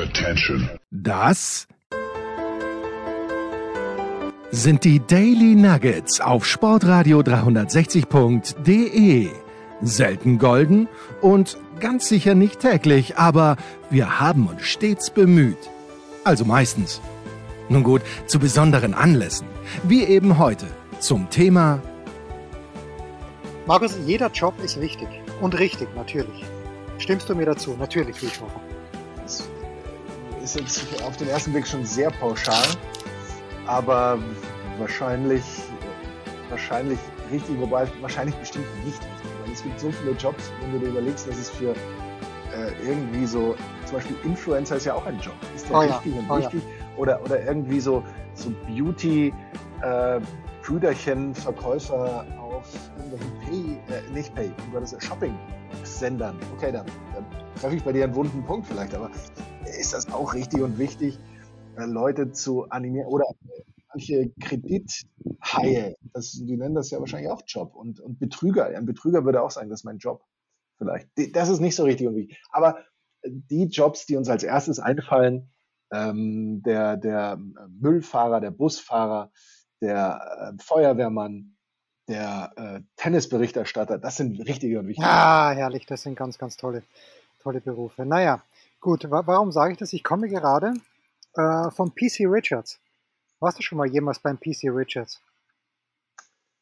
Attention. Das sind die Daily Nuggets auf Sportradio 360.de. Selten golden und ganz sicher nicht täglich, aber wir haben uns stets bemüht. Also meistens. Nun gut, zu besonderen Anlässen, wie eben heute zum Thema Markus, jeder Job ist wichtig und richtig, natürlich. Stimmst du mir dazu? Natürlich, Wieshofer. Das ist jetzt auf den ersten Blick schon sehr pauschal, aber wahrscheinlich, wahrscheinlich richtig, wobei wahrscheinlich bestimmt nicht richtig. Weil es gibt so viele Jobs, wenn du dir überlegst, dass es für äh, irgendwie so, zum Beispiel Influencer ist ja auch ein Job. Ist der Oh ja, richtig und oh ja. wichtig? Oder, oder irgendwie so, so Beauty, äh, Brüderchen, Verkäufer auf irgendwelchen Pay, äh, nicht Pay, über das Shopping-Sendern. Okay, dann, dann treffe ich bei dir einen wunden Punkt vielleicht, aber ist das auch richtig und wichtig, äh, Leute zu animieren oder manche Kredithaie, das, die nennen das ja wahrscheinlich auch Job und, und Betrüger. Ein Betrüger würde auch sagen, das ist mein Job. Vielleicht. Das ist nicht so richtig und wichtig. Aber äh, die Jobs, die uns als erstes einfallen, ähm, der, der Müllfahrer, der Busfahrer, der äh, Feuerwehrmann, der äh, Tennisberichterstatter, das sind richtige und wichtige. Ah, herrlich, das sind ganz, ganz tolle, tolle Berufe. Naja, gut, wa warum sage ich das? Ich komme gerade äh, von PC Richards. Warst du schon mal jemals beim PC Richards?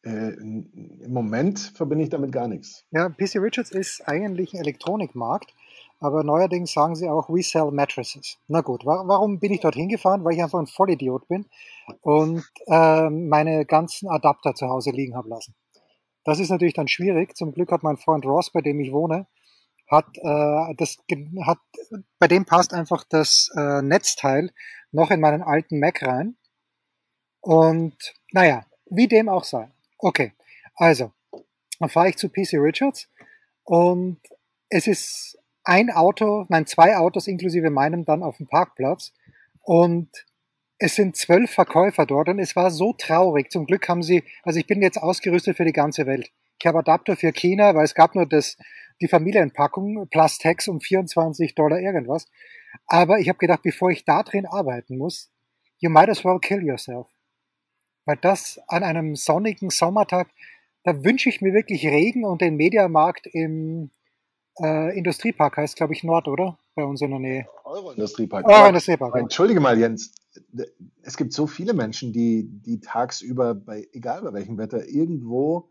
Äh, Im Moment verbinde ich damit gar nichts. Ja, PC Richards ist eigentlich ein Elektronikmarkt, aber neuerdings sagen sie auch, we sell mattresses. Na gut, wa warum bin ich dorthin gefahren? Weil ich einfach ein Vollidiot bin und ähm, meine ganzen Adapter zu Hause liegen habe lassen. Das ist natürlich dann schwierig. Zum Glück hat mein Freund Ross, bei dem ich wohne, hat äh, das hat bei dem passt einfach das äh, Netzteil noch in meinen alten Mac rein. Und naja, wie dem auch sei. Okay, also dann fahre ich zu PC Richards und es ist ein Auto, nein, zwei Autos inklusive meinem dann auf dem Parkplatz und es sind zwölf Verkäufer dort und es war so traurig. Zum Glück haben sie, also ich bin jetzt ausgerüstet für die ganze Welt. Ich habe Adapter für China, weil es gab nur das, die Familienpackung plus Tax um 24 Dollar irgendwas. Aber ich habe gedacht, bevor ich da drin arbeiten muss, you might as well kill yourself. Weil das an einem sonnigen Sommertag, da wünsche ich mir wirklich Regen und den Mediamarkt im äh, Industriepark heißt, glaube ich, Nord, oder? Bei uns in der Nähe. Euro-Industriepark. Oh, Aber- Industriepark. aber entschuldige mal, Jens. Es gibt so viele Menschen, die, die tagsüber bei, egal bei welchem Wetter, irgendwo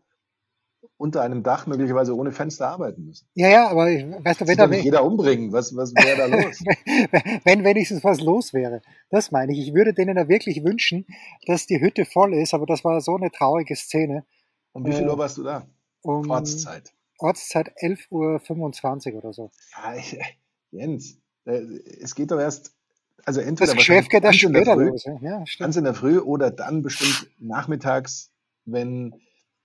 unter einem Dach möglicherweise ohne Fenster arbeiten müssen. Ja, ja, aber weißt du, wenn, da, jeder umbringen. Was, was wäre da los? wenn wenigstens was los wäre. Das meine ich. Ich würde denen da wirklich wünschen, dass die Hütte voll ist, aber das war so eine traurige Szene. Um wie viel Äh, Uhr warst du da? Um Ortszeit. Ortszeit 11.25 Uhr oder so. Ja, ich, Jens, äh, es geht doch erst, also Das entweder Geschäft geht erst ganz in der später Früh, los. Ja, stimmt. ganz in der Früh oder dann bestimmt nachmittags, wenn,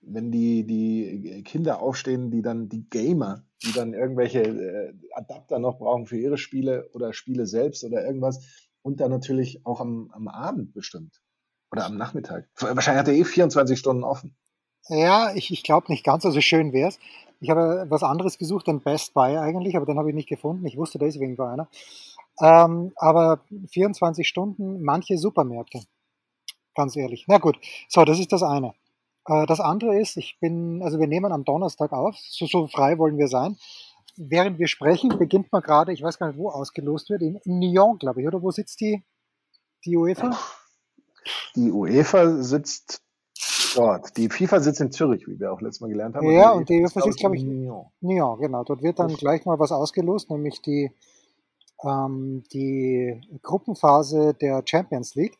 wenn die, die Kinder aufstehen, die dann, die Gamer, die dann irgendwelche äh, Adapter noch brauchen für ihre Spiele oder Spiele selbst oder irgendwas und dann natürlich auch am, am Abend bestimmt oder am Nachmittag. Wahrscheinlich hat er eh 24 Stunden offen. Ja, ich, ich glaube nicht ganz, also schön wär's. Ich habe was anderes gesucht, den Best Buy eigentlich, aber den habe ich nicht gefunden. Ich wusste deswegen war einer. Ähm, aber 24 Stunden, manche Supermärkte. Ganz ehrlich. Na gut, so, das ist das eine. Äh, das andere ist, ich bin, also wir nehmen am Donnerstag auf, so, so frei wollen wir sein. Während wir sprechen, beginnt man gerade, ich weiß gar nicht, wo ausgelost wird, in, in Nyon, glaube ich, oder wo sitzt die, die UEFA? Die UEFA sitzt dort. Die FIFA sitzt in Zürich, wie wir auch letztes Mal gelernt haben. Ja, und die UEFA sitzt, glaube ich, in Nyon. Ja, genau. Dort wird dann Uff. gleich mal was ausgelost, nämlich die, ähm, die Gruppenphase der Champions League.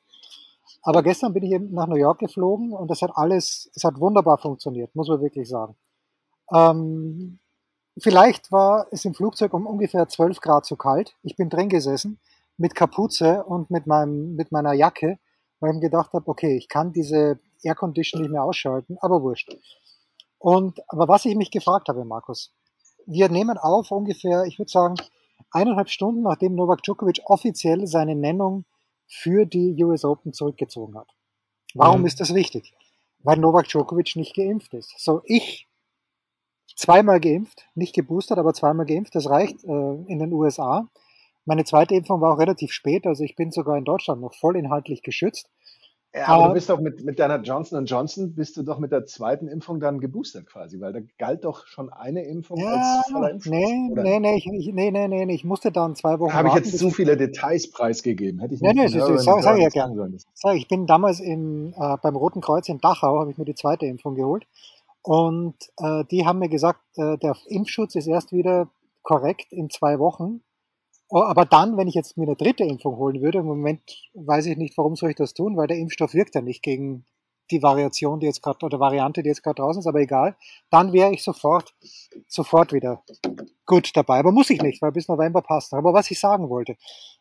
Aber gestern bin ich eben nach New York geflogen und das hat alles, es hat wunderbar funktioniert, muss man wirklich sagen. Ähm, vielleicht war es im Flugzeug um ungefähr 12 Grad zu kalt. Ich bin drin gesessen mit Kapuze und mit, meinem, mit meiner Jacke, weil ich mir gedacht habe, okay, ich kann diese Aircondition nicht mehr ausschalten, aber wurscht. Und, aber was ich mich gefragt habe, Markus, wir nehmen auf ungefähr, ich würde sagen, eineinhalb Stunden, nachdem Novak Djokovic offiziell seine Nennung für die US Open zurückgezogen hat. Warum Mhm. ist das wichtig? Weil Novak Djokovic nicht geimpft ist. So, ich zweimal geimpft, nicht geboostert, aber zweimal geimpft, das reicht äh, in den USA. Meine zweite Impfung war auch relativ spät, also ich bin sogar in Deutschland noch voll inhaltlich geschützt. Ja, aber du bist doch mit, mit deiner Johnson Johnson, bist du doch mit der zweiten Impfung dann geboostert quasi, weil da galt doch schon eine Impfung Ja, als voller Impfschutz, nee, oder nee, nee, ich, nee, nee, nee, nee, ich musste dann zwei Wochen Habe ich jetzt zu viele Details preisgegeben? Hätte ich nee, nicht nee, das ist, Hörerinnen sag, ich ja nicht gern. sagen sollen. Das- Sag, ich bin damals in, äh, beim Roten Kreuz in Dachau, habe ich mir die zweite Impfung geholt und äh, die haben mir gesagt, äh, der Impfschutz ist erst wieder korrekt in zwei Wochen. Oh, Aber dann, wenn ich jetzt mir eine dritte Impfung holen würde, im Moment weiß ich nicht, warum soll ich das tun, weil der Impfstoff wirkt ja nicht gegen die Variation, die jetzt gerade oder Variante, die jetzt gerade draußen ist, aber egal, dann wäre ich sofort, sofort wieder gut dabei. Aber muss ich nicht, weil bis November passt. Aber was ich sagen wollte,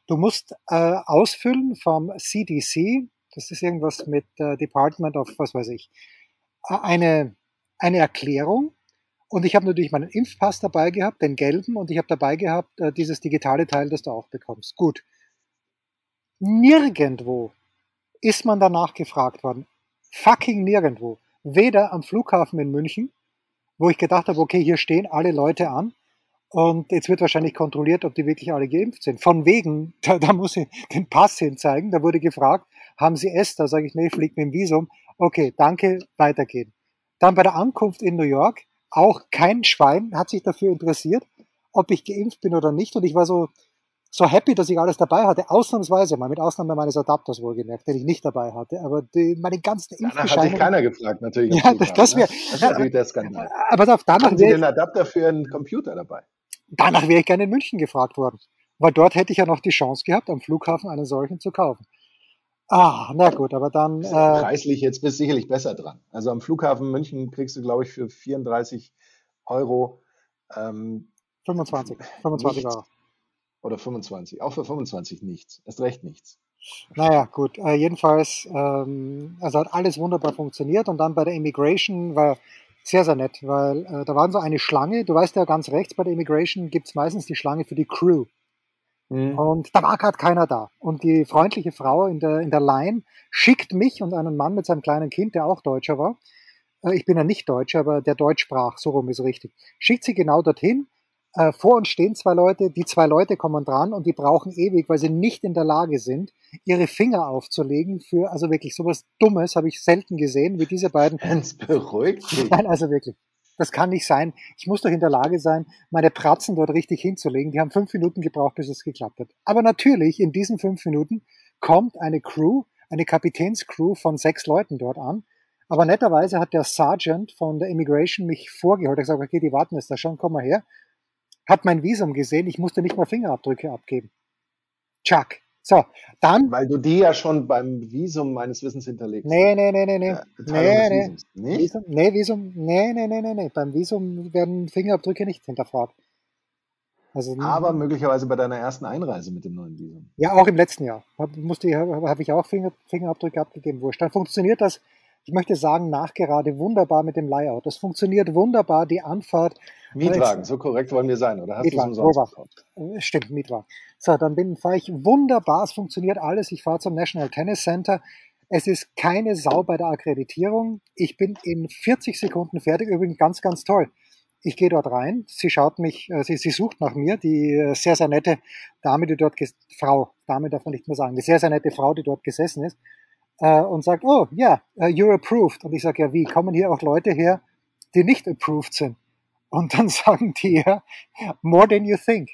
du musst äh, ausfüllen vom CDC, das ist irgendwas mit äh, Department of, was weiß ich, äh, eine, eine Erklärung. Und ich habe natürlich meinen Impfpass dabei gehabt, den gelben, und ich habe dabei gehabt äh, dieses digitale Teil, das du auch bekommst. Gut. Nirgendwo ist man danach gefragt worden. Fucking nirgendwo. Weder am Flughafen in München, wo ich gedacht habe, okay, hier stehen alle Leute an und jetzt wird wahrscheinlich kontrolliert, ob die wirklich alle geimpft sind. Von wegen, da, da muss ich den Pass hinzeigen. Da wurde gefragt, haben Sie es? Da sage ich, nee, fliegt mit dem Visum. Okay, danke, weitergehen. Dann bei der Ankunft in New York, auch kein Schwein hat sich dafür interessiert, ob ich geimpft bin oder nicht. Und ich war so, so happy, dass ich alles dabei hatte. Ausnahmsweise mal, mit Ausnahme meines Adapters wohlgemerkt, den ich nicht dabei hatte. Aber die, meine ganzen Danach hat sich keiner gefragt, natürlich. Ja, das, das ne? wäre, Das ist natürlich der Skandal. aber danach Haben Sie den Adapter für einen Computer dabei? danach wäre ich gerne in München gefragt worden. Weil dort hätte ich ja noch die Chance gehabt, am Flughafen einen solchen zu kaufen. Ah, na gut, aber dann, äh, preislich jetzt bist du sicherlich besser dran. Also am Flughafen München kriegst du, glaube ich, für 34 Euro ähm, 25, 25 nichts Euro. oder 25. Auch für 25 nichts. Erst recht nichts. Naja, gut. Äh, jedenfalls, ähm, also hat alles wunderbar funktioniert und dann bei der Immigration war sehr, sehr nett, weil äh, da war so eine Schlange. Du weißt ja ganz rechts, bei der Immigration gibt's meistens die Schlange für die Crew. Mhm. Und da war gerade keiner da. Und die freundliche Frau in der, in der Line schickt mich und einen Mann mit seinem kleinen Kind, der auch Deutscher war. Äh, ich bin ja nicht Deutscher, aber der Deutsch sprach, so rum ist richtig. Schickt sie genau dorthin. Äh, vor uns stehen zwei Leute, die zwei Leute kommen dran und die brauchen ewig, weil sie nicht in der Lage sind, ihre Finger aufzulegen für, also wirklich sowas Dummes habe ich selten gesehen, wie diese beiden Hans, beruhigt. Nein, also wirklich. Das kann nicht sein. Ich muss doch in der Lage sein, meine Pratzen dort richtig hinzulegen. Die haben fünf Minuten gebraucht, bis es geklappt hat. Aber natürlich, in diesen fünf Minuten kommt eine Crew, eine Kapitänscrew von sechs Leuten dort an. Aber netterweise hat der Sergeant von der Immigration mich vorgeholt. Er hat gesagt, okay, die warten jetzt da schon, komm mal her. Hat mein Visum gesehen, ich musste nicht mal Fingerabdrücke abgeben. Chuck. So, dann, Weil du die ja schon beim Visum meines Wissens hinterlegst. nee, nee, nee, nee, nee. Ja, Nee, nee. Nicht? Visum? Nee, Visum, nee, nee, nee, nee, nee. Beim Visum werden Fingerabdrücke nicht hinterfragt. Also, Aber möglicherweise bei deiner ersten Einreise mit dem neuen Visum. ja, auch im letzten Jahr. Hab, habe hab ich auch Finger, Fingerabdrücke abgegeben. Wurscht. Dann funktioniert das, ich möchte sagen, nachgerade wunderbar mit dem Layout. Das funktioniert wunderbar, die Anfahrt. Mietwagen, so korrekt wollen wir sein, oder hast Mietwagen, gekauft? Äh, Stimmt, Mietwagen. So, dann bin, fahre ich wunderbar, es funktioniert alles. Ich fahre zum National Tennis Center. Es ist keine Sau bei der Akkreditierung. Ich bin in 40 Sekunden fertig. Übrigens ganz, ganz toll. Ich gehe dort rein. Sie schaut mich, äh, sie, sie sucht nach mir. Die äh, sehr, sehr nette Dame, die dort, Frau, Dame darf man nicht mehr sagen, die sehr, sehr nette Frau, die dort gesessen ist, äh, und sagt, oh, ja, yeah, you're approved. Und ich sage, ja, wie? Kommen hier auch Leute her, die nicht approved sind? Und dann sagen die ja, more than you think.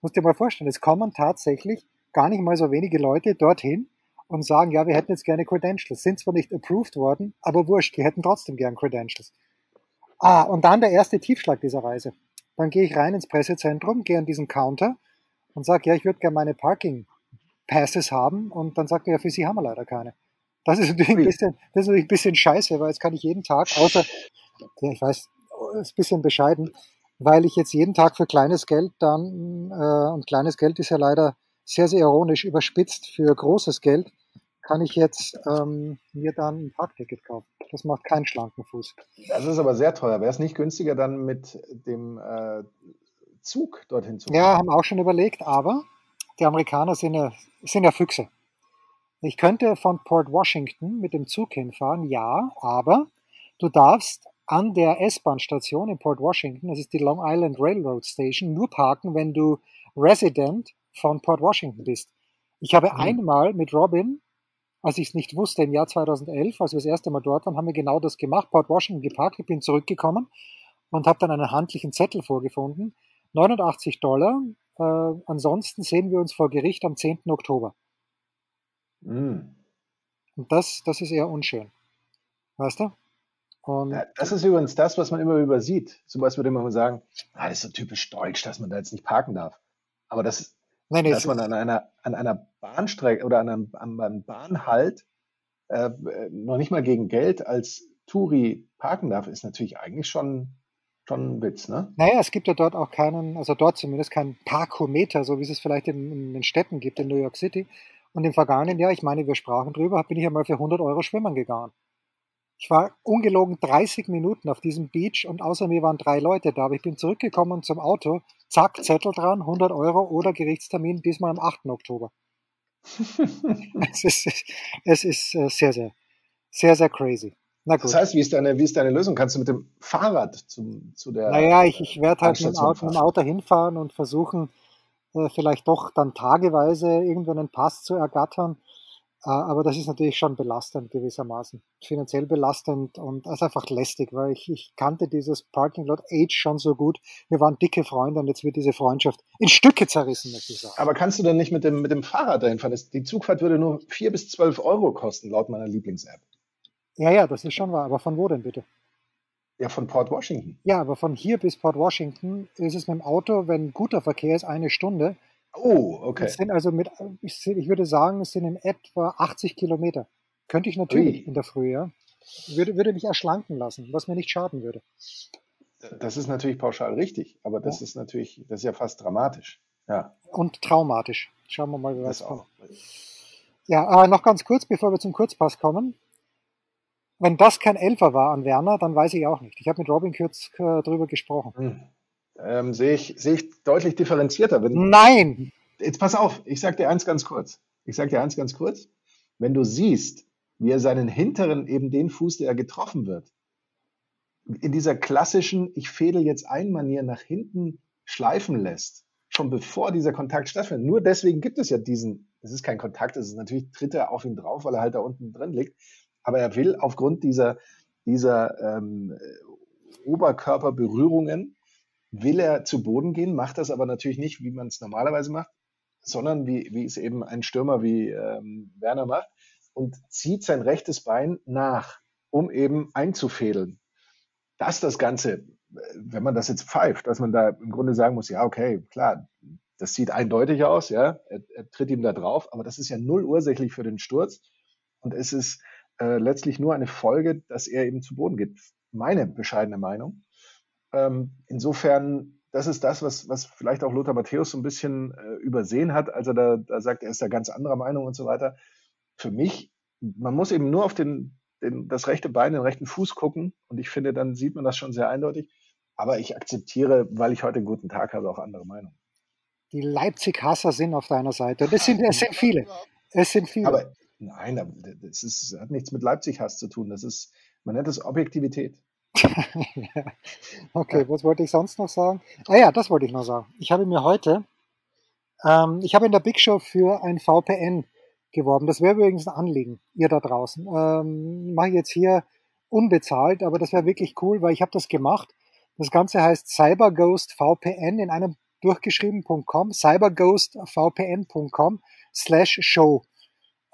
Musst dir mal vorstellen, es kommen tatsächlich gar nicht mal so wenige Leute dorthin und sagen, ja, wir hätten jetzt gerne Credentials. Sind zwar nicht approved worden, aber wurscht, die hätten trotzdem gern Credentials. Ah, und dann der erste Tiefschlag dieser Reise. Dann gehe ich rein ins Pressezentrum, gehe an diesen Counter und sage, ja, ich würde gerne meine Parking Passes haben. Und dann sagt er, ja, für Sie haben wir leider keine. Das ist natürlich ein bisschen, das ist natürlich ein bisschen scheiße, weil jetzt kann ich jeden Tag, außer, ja, ich weiß, ist ein bisschen bescheiden, weil ich jetzt jeden Tag für kleines Geld dann, äh, und kleines Geld ist ja leider sehr, sehr ironisch überspitzt für großes Geld, kann ich jetzt ähm, mir dann ein Parkticket kaufen. Das macht keinen schlanken Fuß. Das ist aber sehr teuer. Wäre es nicht günstiger, dann mit dem äh, Zug dorthin zu Ja, fahren? haben auch schon überlegt, aber die Amerikaner sind ja, sind ja Füchse. Ich könnte von Port Washington mit dem Zug hinfahren, ja, aber du darfst an der S-Bahn-Station in Port Washington, das ist die Long Island Railroad Station, nur parken, wenn du Resident von Port Washington bist. Ich habe Mhm. einmal mit Robin, als ich es nicht wusste, im Jahr 2011, als wir das erste Mal dort waren, haben wir genau das gemacht, Port Washington geparkt. Ich bin zurückgekommen und habe dann einen handlichen Zettel vorgefunden. 89 Dollar. Äh, ansonsten sehen wir uns vor Gericht am 10. Oktober. Mhm. Und das, das ist eher unschön. Weißt du? Und Das ist übrigens das, was man immer übersieht. Sowas würde man sagen, ah, das ist so typisch deutsch, dass man da jetzt nicht parken darf. Aber das, nein, dass man an einer, an einer Bahnstrecke oder an einem, an einem Bahnhalt äh, noch nicht mal gegen Geld als Touri parken darf, ist natürlich eigentlich schon, schon ein Witz, ne? Naja, es gibt ja dort auch keinen, also dort zumindest keinen Parkometer, so wie es es vielleicht in, in den Städten gibt, in New York City. Und im vergangenen Jahr, ich meine, wir sprachen drüber, bin ich einmal für 100 Euro schwimmen gegangen. Ich war ungelogen 30 Minuten auf diesem Beach und außer mir waren drei Leute da. Aber ich bin zurückgekommen zum Auto, zack, Zettel dran, 100 Euro oder Gerichtstermin, diesmal am 8. Oktober. Es ist, es ist äh, sehr, sehr, sehr, sehr crazy. Na gut. Das heißt, wie ist deine, wie ist deine Lösung? Kannst du mit dem Fahrrad zum, zu der. Naja, ich, ich werde halt mit dem, Auto, mit dem? Auto hinfahren und versuchen, äh, vielleicht doch dann tageweise irgendwann einen Pass zu ergattern. Äh, aber das ist natürlich schon belastend gewissermaßen. Finanziell belastend und ist einfach lästig, weil ich, ich kannte dieses Parking Lot Age schon so gut. Wir waren dicke Freunde und jetzt wird diese Freundschaft in Stücke zerrissen, möchte ich sagen. Aber kannst du denn nicht mit dem, mit dem Fahrrad dahin fahren? Die Zugfahrt würde nur 4 bis 12 Euro kosten, laut meiner Lieblings-App. Ja, ja, das ist schon wahr. Aber von wo denn bitte? Ja, von Port Washington. Ja, aber von hier bis Port Washington ist es mit dem Auto, wenn guter Verkehr ist, eine Stunde. Oh, okay. Es sind also mit, ich würde sagen, es sind in etwa 80 Kilometer. Könnte ich natürlich Ui. in der Früh, ja. Würde, würde mich erschlanken lassen, was mir nicht schaden würde. Das ist natürlich pauschal richtig, aber das Ja. ist natürlich, das ist ja fast dramatisch. Ja, Und traumatisch. Schauen wir mal, wie das kommt. auch. Ja, äh, noch ganz kurz, bevor wir zum Kurzpass kommen. Wenn das kein Elfer war an Werner, dann weiß ich auch nicht. Ich habe mit Robin Kürz äh, drüber gesprochen. Hm. Ähm, sehe ich, sehe ich deutlich differenzierter. Nein! jetzt pass auf, ich sag dir eins ganz kurz. Ich sag dir eins ganz kurz. Wenn du siehst, wie er seinen hinteren, eben den Fuß, der er getroffen wird, in dieser klassischen, ich fädel jetzt ein Manier nach hinten schleifen lässt, schon bevor dieser Kontakt stattfindet. Nur deswegen gibt es ja diesen, es ist kein Kontakt, es ist natürlich tritt er auf ihn drauf, weil er halt da unten drin liegt. Aber er will aufgrund dieser, dieser ähm, Oberkörperberührungen, will er zu Boden gehen, macht das aber natürlich nicht, wie man es normalerweise macht, sondern wie, wie es eben ein Stürmer wie ähm, Werner macht und zieht sein rechtes Bein nach, um eben einzufädeln. Dass das Ganze, äh, wenn man das jetzt pfeift, dass man da im Grunde sagen muss, ja, okay, klar, das sieht eindeutig aus, ja, er, er tritt ihm da drauf, aber das ist ja null ursächlich für den Sturz und es ist äh, letztlich nur eine Folge, dass er eben zu Boden geht. Meine bescheidene Meinung. Ähm, insofern, das ist das, was, was vielleicht auch Lothar Matthäus so ein bisschen äh, übersehen hat, als er da, da sagt, er ist da ganz anderer Meinung und so weiter. Für mich, man muss eben nur auf den, den, das rechte Bein, den rechten Fuß gucken und ich finde, dann sieht man das schon sehr eindeutig. Aber ich akzeptiere, weil ich heute einen guten Tag habe, auch andere Meinungen. Die Leipzig-Hasser sind auf deiner Seite. Das sind, es sind viele. Es sind viele. Aber nein, das ist, hat nichts mit Leipzig-Hass zu tun. Das ist, man nennt es Objektivität. Okay, was wollte ich sonst noch sagen? Ah ja, das wollte ich noch sagen. Ich habe mir heute, ähm, ich habe in der Big Show für ein VPN geworben. Das wäre übrigens ein Anliegen, ihr da draußen. Ähm, Mache ich jetzt hier unbezahlt, aber das wäre wirklich cool, weil ich habe das gemacht. Das Ganze heißt CyberGhost VPN in einem durchgeschrieben.com, cyberghostvpn.com slash show.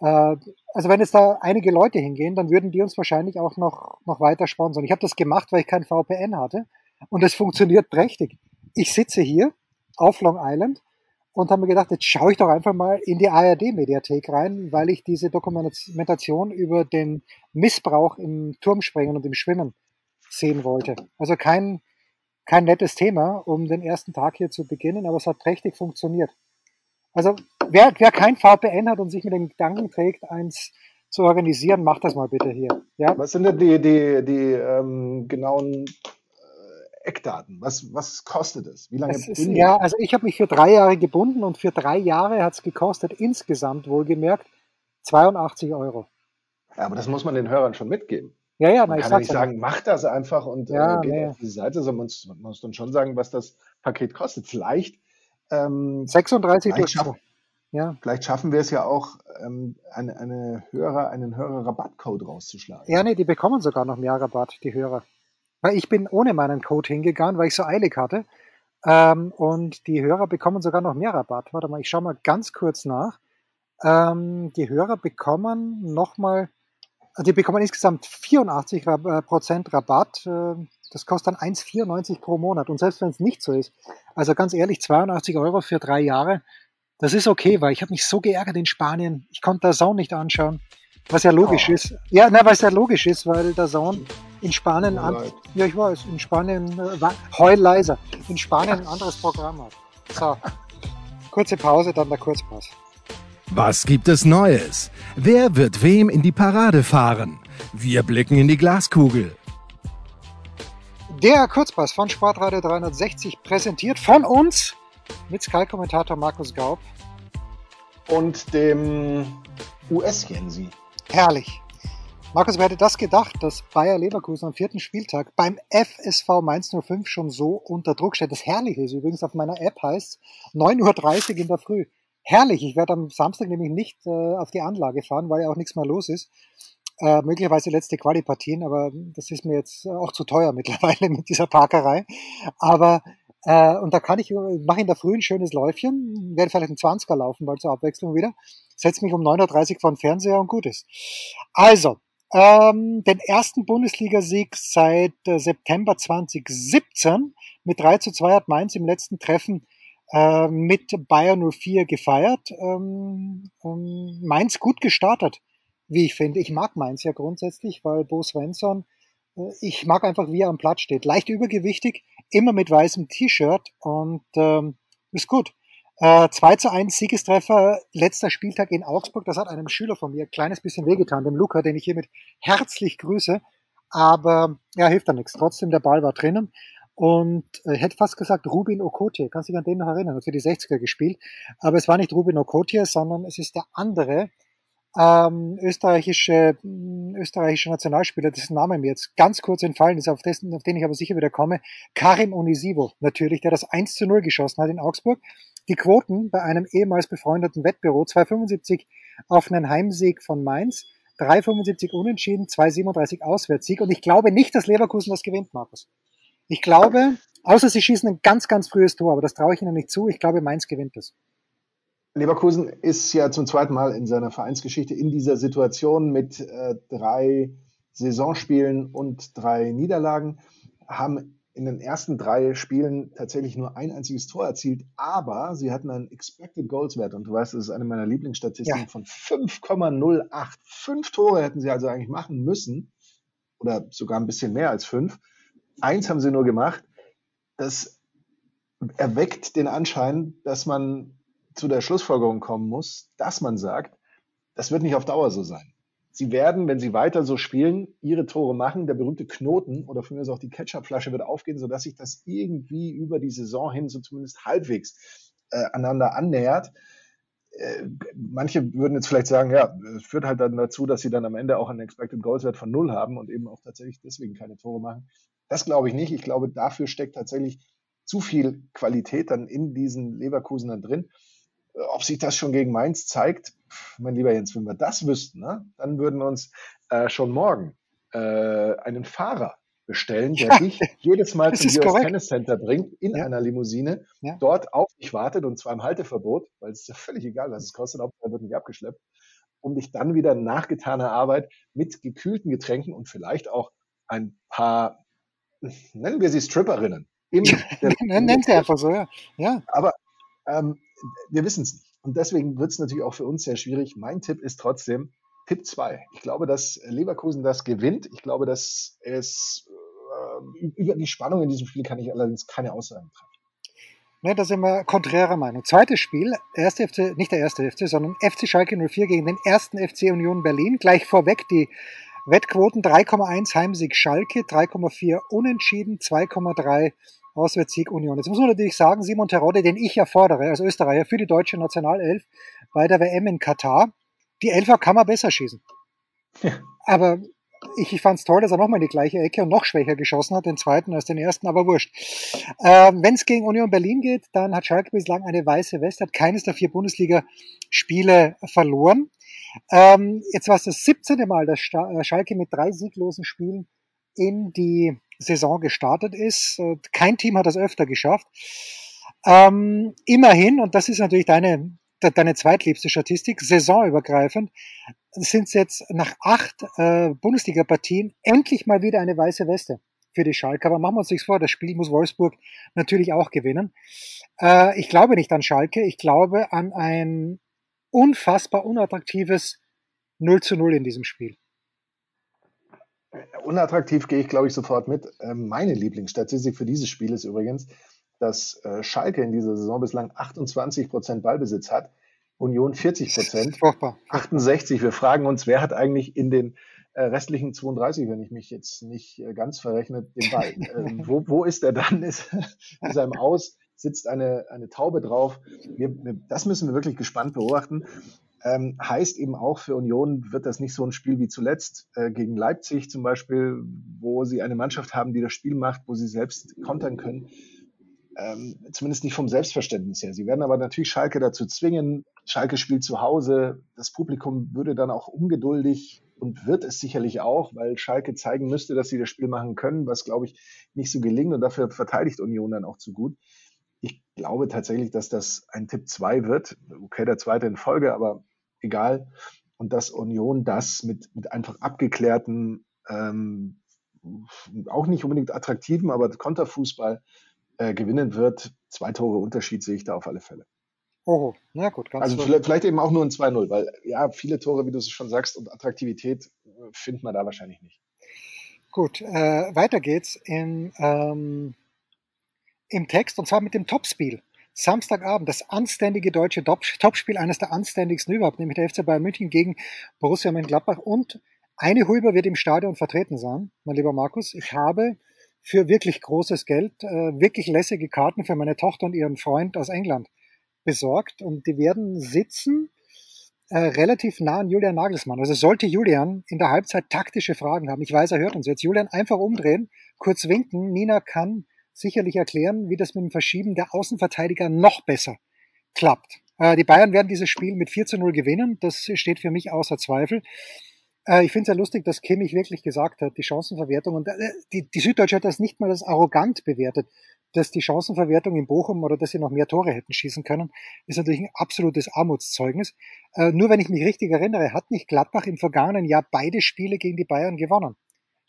Äh, also wenn jetzt da einige Leute hingehen, dann würden die uns wahrscheinlich auch noch, noch weiter sponsern. Ich habe das gemacht, weil ich kein VPN hatte und es funktioniert prächtig. Ich sitze hier auf Long Island und habe mir gedacht, jetzt schaue ich doch einfach mal in die ARD-Mediathek rein, weil ich diese Dokumentation über den Missbrauch im Turmspringen und im Schwimmen sehen wollte. Also kein, kein nettes Thema, um den ersten Tag hier zu beginnen, aber es hat prächtig funktioniert. Also wer, wer kein VPN hat und sich mit dem Gedanken trägt, eins zu organisieren, macht das mal bitte hier. Ja? Was sind denn die, die, die ähm, genauen äh, Eckdaten? Was, was kostet es? Wie lange Es ist, ja, also ich habe mich für drei Jahre gebunden und für drei Jahre hat es gekostet, insgesamt wohlgemerkt, 82 Euro. Ja, aber das muss man den Hörern schon mitgeben. Ja, ja, Man na, ich kann ja nicht sagen, mach das einfach und Ja, äh, geht nee. auf die Seite, sondern man muss, man muss dann schon sagen, was das Paket kostet. Vielleicht Ähm, 36 durch schaffen, ja. Vielleicht schaffen wir es ja auch, ähm, eine, eine höhere, einen höheren Rabattcode rauszuschlagen. Ja, nee, die bekommen sogar noch mehr Rabatt, die Hörer. Weil ich bin ohne meinen Code hingegangen, weil ich so eilig hatte. Ähm, und die Hörer bekommen sogar noch mehr Rabatt. Warte mal, ich schaue mal ganz kurz nach. Ähm, die Hörer bekommen nochmal, die bekommen insgesamt 84 äh, Prozent Rabatt. Äh, das kostet dann 1,94 pro Monat. Und selbst wenn es nicht so ist, also ganz ehrlich, 82 Euro für drei Jahre, das ist okay, weil ich habe mich so geärgert in Spanien. Ich konnte der Sohn nicht anschauen. Was ja logisch oh. ist. Ja, na, was ja logisch ist, weil der Sohn in Spanien, an, ja, ich weiß, in Spanien, äh, heul leiser, in Spanien ein anderes Programm hat. So, kurze Pause, dann der Kurzpass. Was gibt es Neues? Wer wird wem in die Parade fahren? Wir blicken in die Glaskugel. Der Kurzpass von Sportradio 360 präsentiert von uns mit Sky-Kommentator Markus Gaub. Und dem US-Jensi. Herrlich. Markus, wer hätte das gedacht, dass Bayer Leverkusen am vierten Spieltag beim FSV Mainz 05 schon so unter Druck steht? Das Herrliche ist übrigens auf meiner App heißt 9.30 Uhr in der Früh. Herrlich, ich werde am Samstag nämlich nicht äh, auf die Anlage fahren, weil ja auch nichts mehr los ist. Äh, möglicherweise letzte Quali-Partien, aber das ist mir jetzt auch zu teuer mittlerweile mit dieser Parkerei. Aber äh, und da kann ich, mache in der Früh ein schönes Läufchen, werde vielleicht einen 20er laufen, weil zur Abwechslung wieder, setze mich um 9.30 Uhr vor den Fernseher und gut ist. Also, ähm, den ersten Bundesligasieg seit äh, September 2017 mit 3 zu 2 hat Mainz im letzten Treffen äh, mit Bayern 04 gefeiert. Ähm, ähm, Mainz gut gestartet, wie ich finde. Ich mag Mainz ja grundsätzlich, weil Bo Svensson ich mag einfach, wie er am Platz steht. Leicht übergewichtig, immer mit weißem T-Shirt und ähm, ist gut. Äh, 2 zu 1 Siegestreffer, letzter Spieltag in Augsburg. Das hat einem Schüler von mir ein kleines bisschen wehgetan, dem Luca, den ich hiermit herzlich grüße. Aber ja, hilft da nichts. Trotzdem, der Ball war drinnen. Und äh, hätte fast gesagt Rubin Okotie. Kannst dich an den noch erinnern? Hat für die 60er gespielt. Aber es war nicht Rubin Okotie, sondern es ist der andere, ähm, österreichische, österreichische Nationalspieler, dessen Name mir jetzt ganz kurz entfallen ist, auf, dessen, auf den ich aber sicher wieder komme, Karim Onisivo natürlich, der das 1 zu 0 geschossen hat in Augsburg. Die Quoten bei einem ehemals befreundeten Wettbüro 2,75 auf einen Heimsieg von Mainz, 3,75 Unentschieden, 2,37 Auswärtssieg und ich glaube nicht, dass Leverkusen das gewinnt, Markus. Ich glaube, außer sie schießen ein ganz, ganz frühes Tor, aber das traue ich ihnen nicht zu. Ich glaube, Mainz gewinnt das. Leverkusen ist ja zum zweiten Mal in seiner Vereinsgeschichte in dieser Situation mit äh, drei Saisonspielen und drei Niederlagen, haben in den ersten drei Spielen tatsächlich nur ein einziges Tor erzielt, aber sie hatten einen Expected Goals Wert und du weißt, das ist eine meiner Lieblingsstatistiken ja. von 5,08. Fünf Tore hätten sie also eigentlich machen müssen oder sogar ein bisschen mehr als fünf. Eins haben sie nur gemacht. Das erweckt den Anschein, dass man zu der Schlussfolgerung kommen muss, dass man sagt, das wird nicht auf Dauer so sein. Sie werden, wenn sie weiter so spielen, ihre Tore machen. Der berühmte Knoten oder von mir aus auch die Ketchupflasche wird aufgehen, sodass sich das irgendwie über die Saison hin so zumindest halbwegs äh, aneinander annähert. Äh, manche würden jetzt vielleicht sagen, ja, führt halt dann dazu, dass sie dann am Ende auch einen Expected Goals Wert von null haben und eben auch tatsächlich deswegen keine Tore machen. Das glaube ich nicht. Ich glaube, dafür steckt tatsächlich zu viel Qualität dann in diesen Leverkusenern drin ob sich das schon gegen Mainz zeigt, mein lieber Jens, wenn wir das wüssten, ne, dann würden uns äh, schon morgen äh, einen Fahrer bestellen, der ja, dich jedes Mal zum US Tennis Center bringt, in ja. einer Limousine, ja. dort auf dich wartet und zwar im Halteverbot, weil es ist ja völlig egal, was es kostet, ob er wird nicht abgeschleppt, um dich dann wieder nach getaner Arbeit mit gekühlten Getränken und vielleicht auch ein paar, nennen wir sie Stripperinnen, im Nennt er einfach so, ja. ja. Aber ähm, wir wissen es nicht. Und deswegen wird es natürlich auch für uns sehr schwierig. Mein Tipp ist trotzdem Tipp 2. Ich glaube, dass Leverkusen das gewinnt. Ich glaube, dass es äh, über die Spannung in diesem Spiel kann ich allerdings keine Aussagen treffen. Ne, da sind wir konträrer Meinung. Zweites Spiel, erste FC, nicht der erste FC, sondern FC Schalke 04 gegen den ersten FC Union Berlin. Gleich vorweg die Wettquoten 3,1 Heimsieg Schalke, 3,4 Unentschieden, 2,3 Auswärtssieg Union. Jetzt muss man natürlich sagen, Simon Terodde, den ich ja fordere als Österreicher für die deutsche Nationalelf bei der WM in Katar, die Elfer kann man besser schießen. Ja. Aber ich fand es toll, dass er nochmal in die gleiche Ecke und noch schwächer geschossen hat, den zweiten als den ersten, aber wurscht. Ähm, Wenn es gegen Union Berlin geht, dann hat Schalke bislang eine weiße Weste, hat keines der vier Bundesliga-Spiele verloren. Ähm, jetzt war es das 17. Mal, dass äh, Schalke mit drei sieglosen Spielen in die Saison gestartet ist. Kein Team hat das öfter geschafft. Ähm, immerhin, und das ist natürlich deine, deine zweitliebste Statistik, saisonübergreifend, sind es jetzt nach acht äh, Bundesliga-Partien endlich mal wieder eine weiße Weste für die Schalke. Aber machen wir uns nichts vor, das Spiel muss Wolfsburg natürlich auch gewinnen. Äh, ich glaube nicht an Schalke, ich glaube an ein unfassbar unattraktives 0 zu 0 in diesem Spiel. Unattraktiv gehe ich, glaube ich, sofort mit. Ähm, meine Lieblingsstatistik für dieses Spiel ist übrigens, dass äh, Schalke in dieser Saison bislang 28 Prozent Ballbesitz hat, Union 40 Prozent, 68. Wir fragen uns, wer hat eigentlich in den äh, restlichen 32, wenn ich mich jetzt nicht äh, ganz verrechnet, den Ball? Ähm, wo, wo ist er dann? Ist, ist er im Aus? Sitzt eine, eine Taube drauf? Wir, wir, das müssen wir wirklich gespannt beobachten. Ähm, heißt eben auch für Union wird das nicht so ein Spiel wie zuletzt äh, gegen Leipzig zum Beispiel, wo sie eine Mannschaft haben, die das Spiel macht, wo sie selbst kontern können ähm, zumindest nicht vom Selbstverständnis her. Sie werden aber natürlich Schalke dazu zwingen. Schalke spielt zu Hause. Das Publikum würde dann auch ungeduldig und wird es sicherlich auch, weil Schalke zeigen müsste, dass sie das Spiel machen können, was, glaube ich, nicht so gelingt. Und dafür verteidigt Union dann auch zu gut. Ich glaube tatsächlich, dass das ein Tipp 2 wird. Okay, der zweite in Folge, aber egal. Und dass Union das mit, mit einfach abgeklärten, ähm, auch nicht unbedingt attraktiven, aber Konterfußball äh, gewinnen wird. Zwei Tore Unterschied sehe ich da auf alle Fälle. Oh, na gut, ganz Also vielleicht, vielleicht, eben auch nur ein 2-0, weil ja, viele Tore, wie du es schon sagst, und Attraktivität äh, findet man da wahrscheinlich nicht. Gut, äh, weiter geht's in, ähm, im Text und zwar mit dem Topspiel. Samstagabend, das anständige deutsche Topspiel, eines der anständigsten überhaupt, nämlich der FC Bayern München gegen Borussia Mönchengladbach und eine Hulber wird im Stadion vertreten sein, mein lieber Markus. Ich habe für wirklich großes Geld äh, wirklich lässige Karten für meine Tochter und ihren Freund aus England besorgt und die werden sitzen äh, relativ nah an Julian Nagelsmann. Also sollte Julian in der Halbzeit taktische Fragen haben, ich weiß, er hört uns jetzt, Julian einfach umdrehen, kurz winken, Nina kann sicherlich erklären, wie das mit dem Verschieben der Außenverteidiger noch besser klappt. Äh, die Bayern werden dieses Spiel mit 4 zu 0 gewinnen, das steht für mich außer Zweifel. Äh, ich finde es ja lustig, dass Kimmich wirklich gesagt hat, die Chancenverwertung, und äh, die, die Süddeutsche hat das nicht mal als arrogant bewertet, dass die Chancenverwertung in Bochum oder dass sie noch mehr Tore hätten schießen können, ist natürlich ein absolutes Armutszeugnis. Nur wenn ich mich richtig erinnere, hat nicht Gladbach im vergangenen Jahr beide Spiele gegen die Bayern gewonnen.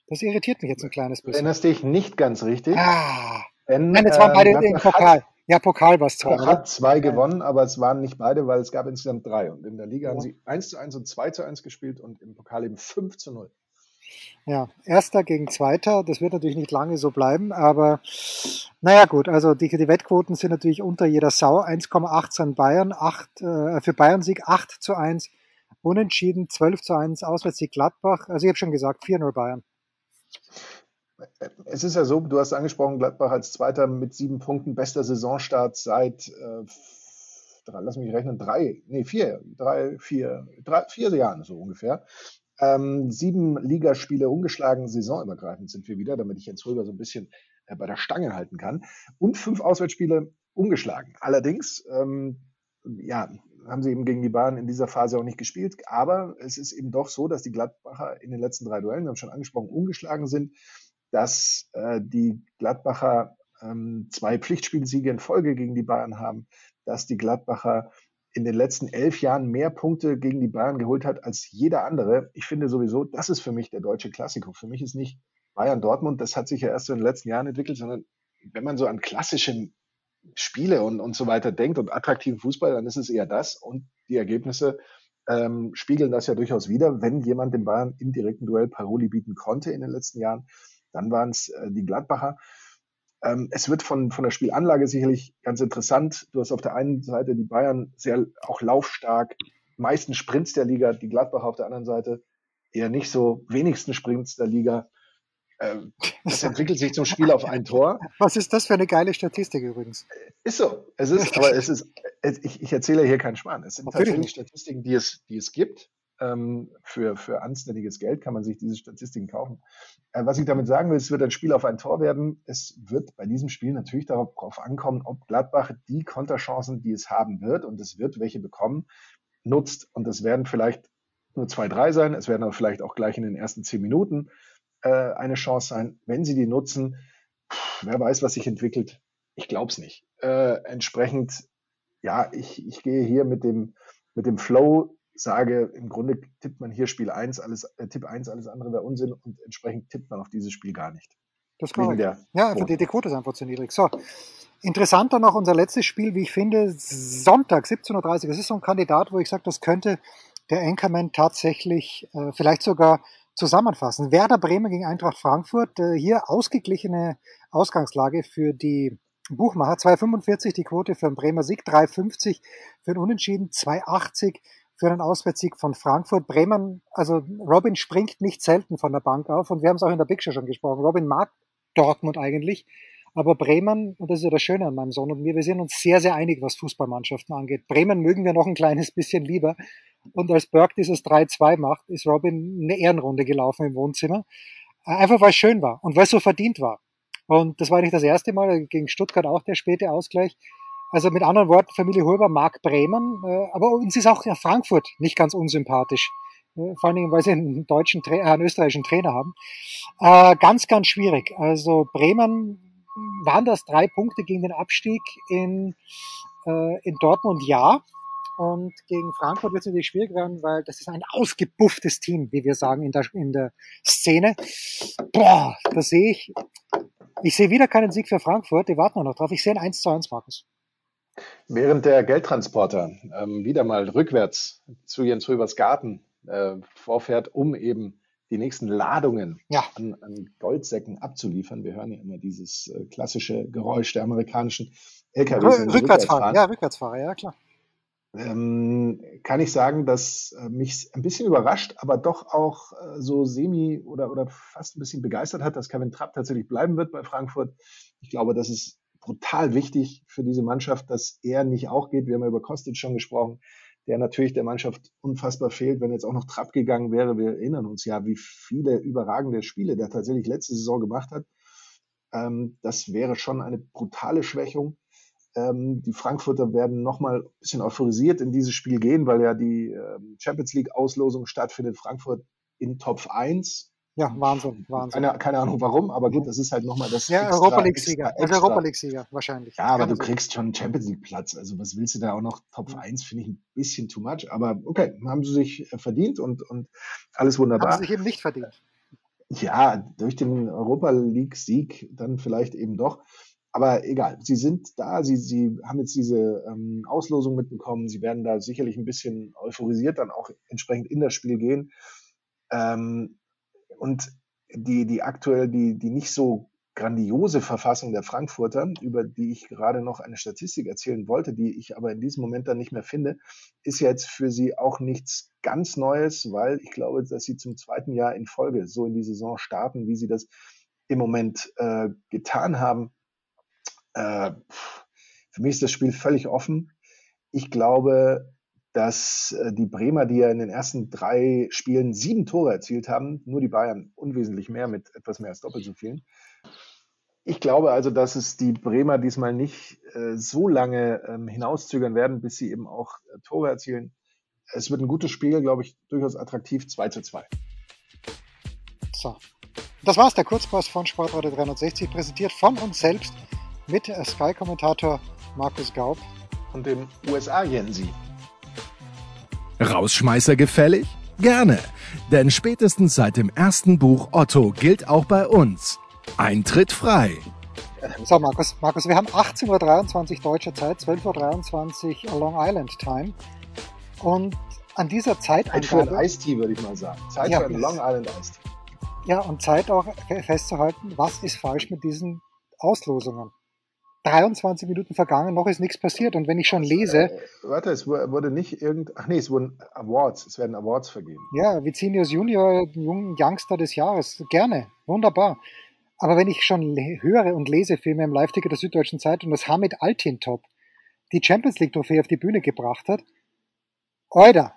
Das irritiert mich jetzt ein kleines bisschen. Erinnerst dich nicht ganz richtig? Ah. Wenn, Nein, jetzt waren beide äh, im Pokal. Ja, Pokal war es zwar. hat zwei gewonnen, aber es waren nicht beide, weil es gab insgesamt drei. Und in der Liga ja. haben sie 1 zu 1 und 2 zu 1 gespielt und im Pokal eben 5 zu 0. Ja, erster gegen zweiter, das wird natürlich nicht lange so bleiben, aber naja gut, also die, die Wettquoten sind natürlich unter jeder Sau. 1,18 Bayern, 8, äh, für Bayern Sieg 8 zu 1, Unentschieden 12 zu 1, Auswärtssieg Gladbach. Also ich habe schon gesagt, 4-0 Bayern es ist ja so, du hast angesprochen, Gladbach als Zweiter mit sieben Punkten, bester Saisonstart seit, äh, drei, lass mich rechnen, drei, nee, vier, drei, vier, drei, vier Jahren so ungefähr. Ähm, sieben Ligaspiele ungeschlagen, saisonübergreifend sind wir wieder, damit ich Jens Röber so ein bisschen äh, bei der Stange halten kann. Und fünf Auswärtsspiele ungeschlagen. Allerdings, ähm, ja, haben sie eben gegen die Bayern in dieser Phase auch nicht gespielt. Aber es ist eben doch so, dass die Gladbacher in den letzten drei Duellen, wir haben schon angesprochen, ungeschlagen sind dass äh, die Gladbacher ähm, zwei Pflichtspielsiege in Folge gegen die Bayern haben, dass die Gladbacher in den letzten elf Jahren mehr Punkte gegen die Bayern geholt hat als jeder andere. Ich finde sowieso, das ist für mich der deutsche Klassiker. Für mich ist nicht Bayern Dortmund, das hat sich ja erst so in den letzten Jahren entwickelt, sondern wenn man so an klassische Spiele und, und so weiter denkt und attraktiven Fußball, dann ist es eher das. Und die Ergebnisse ähm, spiegeln das ja durchaus wieder, wenn jemand dem Bayern im direkten Duell Paroli bieten konnte in den letzten Jahren, dann waren es äh, die Gladbacher. Ähm, es wird von, von der Spielanlage sicherlich ganz interessant. Du hast auf der einen Seite die Bayern sehr auch laufstark, meisten Sprints der Liga, die Gladbacher auf der anderen Seite eher nicht so, wenigsten Sprints der Liga. Ähm, das entwickelt sich zum Spiel auf ein Tor. Was ist das für eine geile Statistik übrigens? Ist so. Es ist, aber es ist, ich, ich erzähle hier keinen Schmarrn. Es sind Natürlich tatsächlich Statistiken, die es, die es gibt. Ähm, für, für anständiges Geld kann man sich diese Statistiken kaufen. Äh, was ich damit sagen will, es wird ein Spiel auf ein Tor werden. Es wird bei diesem Spiel natürlich darauf ankommen, ob Gladbach die Konterchancen, die es haben wird, und es wird welche bekommen, nutzt. Und es werden vielleicht nur zwei, drei sein. Es werden aber vielleicht auch gleich in den ersten zehn Minuten äh, eine Chance sein. Wenn sie die nutzen, pff, wer weiß, was sich entwickelt. Ich glaube es nicht. Äh, entsprechend, ja, ich, ich gehe hier mit dem, mit dem Flow sage, im Grunde tippt man hier Spiel 1, alles, äh, Tipp 1, alles andere wäre Unsinn und entsprechend tippt man auf dieses Spiel gar nicht. Das kann Ja, für die, die Quote ist einfach zu niedrig. So. Interessanter noch unser letztes Spiel, wie ich finde, Sonntag, 17.30 Uhr. Das ist so ein Kandidat, wo ich sage, das könnte der Anchorman tatsächlich äh, vielleicht sogar zusammenfassen. Werder Bremen gegen Eintracht Frankfurt. Äh, hier ausgeglichene Ausgangslage für die Buchmacher. 2,45 die Quote für einen Bremer Sieg, 3,50 für einen Unentschieden, 2,80 für einen Auswärtssieg von Frankfurt. Bremen, also Robin springt nicht selten von der Bank auf und wir haben es auch in der Big Show schon gesprochen. Robin mag Dortmund eigentlich, aber Bremen, und das ist ja das Schöne an meinem Sohn und mir, wir sind uns sehr, sehr einig, was Fußballmannschaften angeht. Bremen mögen wir noch ein kleines bisschen lieber. Und als Burke dieses 3-2 macht, ist Robin eine Ehrenrunde gelaufen im Wohnzimmer. Einfach weil es schön war und weil es so verdient war. Und das war nicht das erste Mal, gegen Stuttgart auch der späte Ausgleich. Also mit anderen Worten, Familie Huber mag Bremen, äh, aber uns ist auch Frankfurt nicht ganz unsympathisch. Äh, vor allen Dingen, weil sie einen deutschen, äh, einen österreichischen Trainer haben. Äh, ganz, ganz schwierig. Also Bremen waren das drei Punkte gegen den Abstieg in, äh, in Dortmund, ja. Und gegen Frankfurt wird es natürlich schwierig werden, weil das ist ein ausgebufftes Team, wie wir sagen in der, in der Szene. Boah, da sehe ich, ich sehe wieder keinen Sieg für Frankfurt, die warten noch drauf. Ich sehe ein 1 zu 1, Markus. Während der Geldtransporter ähm, wieder mal rückwärts zu Jens Röbers Garten äh, vorfährt, um eben die nächsten Ladungen ja. an, an, Goldsäcken abzuliefern. Wir hören ja immer dieses äh, klassische Geräusch der amerikanischen LKWs. Rückwärtsfahrer, Rückwärtsfahren. ja, Rückwärtsfahrer, ja klar. Ähm, kann ich sagen, dass äh, mich ein bisschen überrascht, aber doch auch äh, so semi oder, oder fast ein bisschen begeistert hat, dass Kevin Trapp tatsächlich bleiben wird bei Frankfurt. Ich glaube, das ist brutal wichtig für diese Mannschaft, dass er nicht auch geht. Wir haben ja über Kostic schon gesprochen, der natürlich der Mannschaft unfassbar fehlt, wenn jetzt auch noch Trapp gegangen wäre. Wir erinnern uns ja, wie viele überragende Spiele der tatsächlich letzte Saison gemacht hat. Ähm, das wäre schon eine brutale Schwächung. Ähm, die Frankfurter werden nochmal ein bisschen euphorisiert in dieses Spiel gehen, weil ja die ähm, Champions League Auslosung stattfindet. Frankfurt in Top 1 ja, Wahnsinn, Wahnsinn. Keine, keine Ahnung warum, aber gut, das ist halt nochmal das. Ja, extra, Europa League-Sieger. Also Europa League-Sieger, wahrscheinlich. Ja, aber du kriegst schon einen Champions League-Platz. Also was willst du da auch noch? Top 1 finde ich ein bisschen too much. Aber okay, haben sie sich äh, verdient und, und alles wunderbar. Haben sie sich eben nicht verdient. Ja, durch den Europa League-Sieg dann vielleicht eben doch. Aber egal, sie sind da, sie, sie haben jetzt diese ähm, Auslosung mitbekommen, sie werden da sicherlich ein bisschen euphorisiert dann auch entsprechend in das Spiel gehen. Ähm, und die, die aktuell, die, die nicht so grandiose Verfassung der Frankfurter, über die ich gerade noch eine Statistik erzählen wollte, die ich aber in diesem Moment dann nicht mehr finde, ist jetzt für sie auch nichts ganz Neues, weil ich glaube, dass sie zum zweiten Jahr in Folge so in die Saison starten, wie sie das im Moment äh, getan haben. Äh, für mich ist das Spiel völlig offen. Ich glaube, dass äh, die Bremer, die ja in den ersten drei Spielen sieben Tore erzielt haben, nur die Bayern unwesentlich mehr mit etwas mehr als doppelt so vielen. Ich glaube also, dass es die Bremer diesmal nicht äh, so lange ähm, hinauszögern werden, bis sie eben auch äh, Tore erzielen. Es wird ein gutes Spiel, glaube ich, durchaus attraktiv, 2 zu 2. So, das war's, der Kurzpass von Sportradio 360, präsentiert von uns selbst mit Sky-Kommentator Markus Gaub und dem USA-Jensi. Rausschmeißer gefällig? Gerne, denn spätestens seit dem ersten Buch Otto gilt auch bei uns. Eintritt frei. So, Markus, Markus, wir haben 18.23 Uhr deutscher Zeit, 12.23 Uhr Long Island Time. Und an dieser Zeitangabe... Zeit für ein Eistee, würde ich mal sagen. Zeit ja, für ein Long Island Eistee. Ja, und Zeit auch festzuhalten, was ist falsch mit diesen Auslosungen. 23 Minuten vergangen, noch ist nichts passiert. Und wenn ich schon lese. Äh, warte, es wurde nicht irgend. Ach nee, es wurden Awards. Es werden Awards vergeben. Ja, Vicinius Junior, jungen Youngster des Jahres. Gerne. Wunderbar. Aber wenn ich schon höre und lese Filme im Live-Ticker der Süddeutschen Zeitung, dass Hamid Altintop die Champions League-Trophäe auf die Bühne gebracht hat, Oida,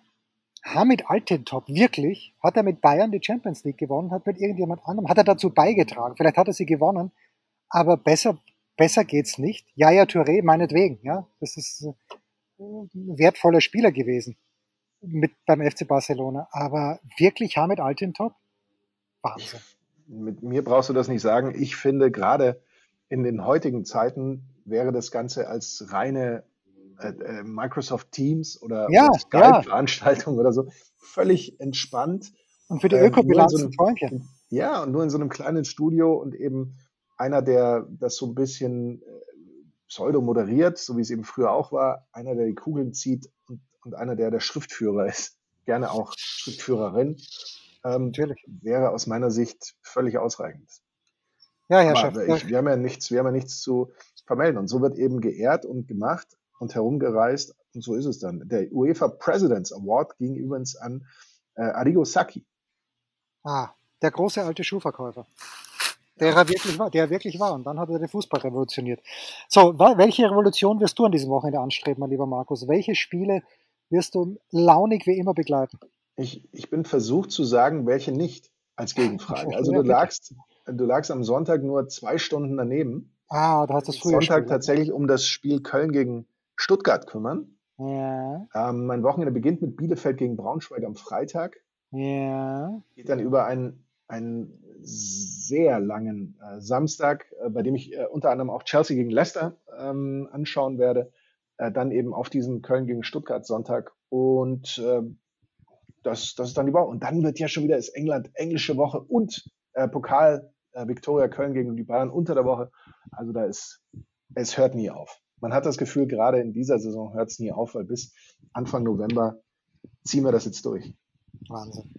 Hamid Altintop, wirklich, hat er mit Bayern die Champions League gewonnen, hat mit irgendjemand anderem, hat er dazu beigetragen. Vielleicht hat er sie gewonnen, aber besser, besser geht's nicht. Jaya Touré, meinetwegen, ja. Das ist ein wertvoller Spieler gewesen mit beim FC Barcelona. Aber wirklich Hamid Altintop? Wahnsinn. Mit mir brauchst du das nicht sagen. Ich finde, gerade in den heutigen Zeiten wäre das Ganze als reine äh, äh Microsoft Teams oder, ja, oder Skype-Veranstaltung ja. oder so völlig entspannt. Und für die äh, Ökobilanz so ein Träumchen. Ja, und nur in so einem kleinen Studio und eben einer, der das so ein bisschen äh, pseudo moderiert, so wie es eben früher auch war, einer, der die Kugeln zieht und, und einer, der der Schriftführer ist, gerne auch Schriftführerin, ähm, Natürlich. wäre aus meiner Sicht völlig ausreichend. Ja, Herr. Ich, wir haben ja nichts, wir haben ja nichts zu vermelden. Und so wird eben geehrt und gemacht und herumgereist. Und so ist es dann. Der UEFA President's Award ging übrigens an äh, Arrigo Sacchi. Ah, der große alte Schuhverkäufer. Der er wirklich war, der wirklich war. Und dann hat er den Fußball revolutioniert. So, welche Revolution wirst du an diesem Wochenende anstreben, mein lieber Markus? Welche Spiele wirst du launig wie immer begleiten? Ich, ich bin versucht zu sagen, welche nicht, als Gegenfrage. Also du lagst, du lagst am Sonntag nur zwei Stunden daneben. Ah, da hast du das früher Sonntag Spiel. tatsächlich um das Spiel Köln gegen Stuttgart kümmern. Ja. Ähm, mein Wochenende beginnt mit Bielefeld gegen Braunschweig am Freitag. Ja. Geht dann über einen, einen sehr langen äh, Samstag, äh, bei dem ich äh, unter anderem auch Chelsea gegen Leicester ähm, anschauen werde. Äh, dann eben auf diesen Köln gegen Stuttgart Sonntag. Und äh, das, das ist dann die Woche. Und dann wird ja schon wieder ist England englische Woche und äh, Pokal Victoria Köln gegen die Bayern unter der Woche. Also da ist, es hört nie auf. Man hat das Gefühl, gerade in dieser Saison hört es nie auf, weil bis Anfang November ziehen wir das jetzt durch. Wahnsinn.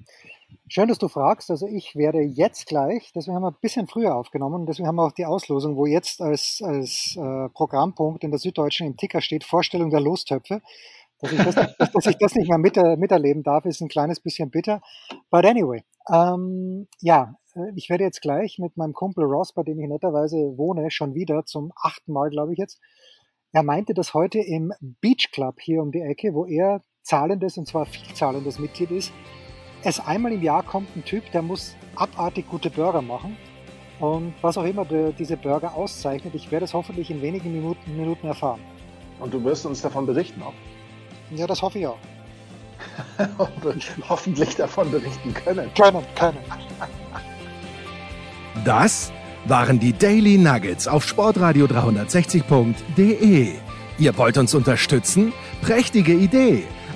Schön, dass du fragst. Also ich werde jetzt gleich, deswegen haben wir ein bisschen früher aufgenommen, deswegen haben wir auch die Auslosung, wo jetzt als, als äh, Programmpunkt in der Süddeutschen im Ticker steht, Vorstellung der Lostöpfe. Dass ich das, dass ich das nicht mehr mit, miterleben darf, ist ein kleines bisschen bitter. But anyway, ähm, ja, äh, ich werde jetzt gleich mit meinem Kumpel Ross, bei dem ich netterweise wohne, schon wieder zum achten Mal, glaube ich jetzt. Er meinte, dass heute im Beach Club hier um die Ecke, wo er zahlendes und zwar viel zahlendes Mitglied ist, es einmal im Jahr kommt ein Typ, der muss abartig gute Burger machen. Und was auch immer diese Burger auszeichnet, ich werde es hoffentlich in wenigen Minuten, Minuten erfahren. Und du wirst uns davon berichten auch? Ja, das hoffe ich auch. hoffentlich davon berichten können. Können, können. Das waren die Daily Nuggets auf Sportradio 360.de. Ihr wollt uns unterstützen? Prächtige Idee!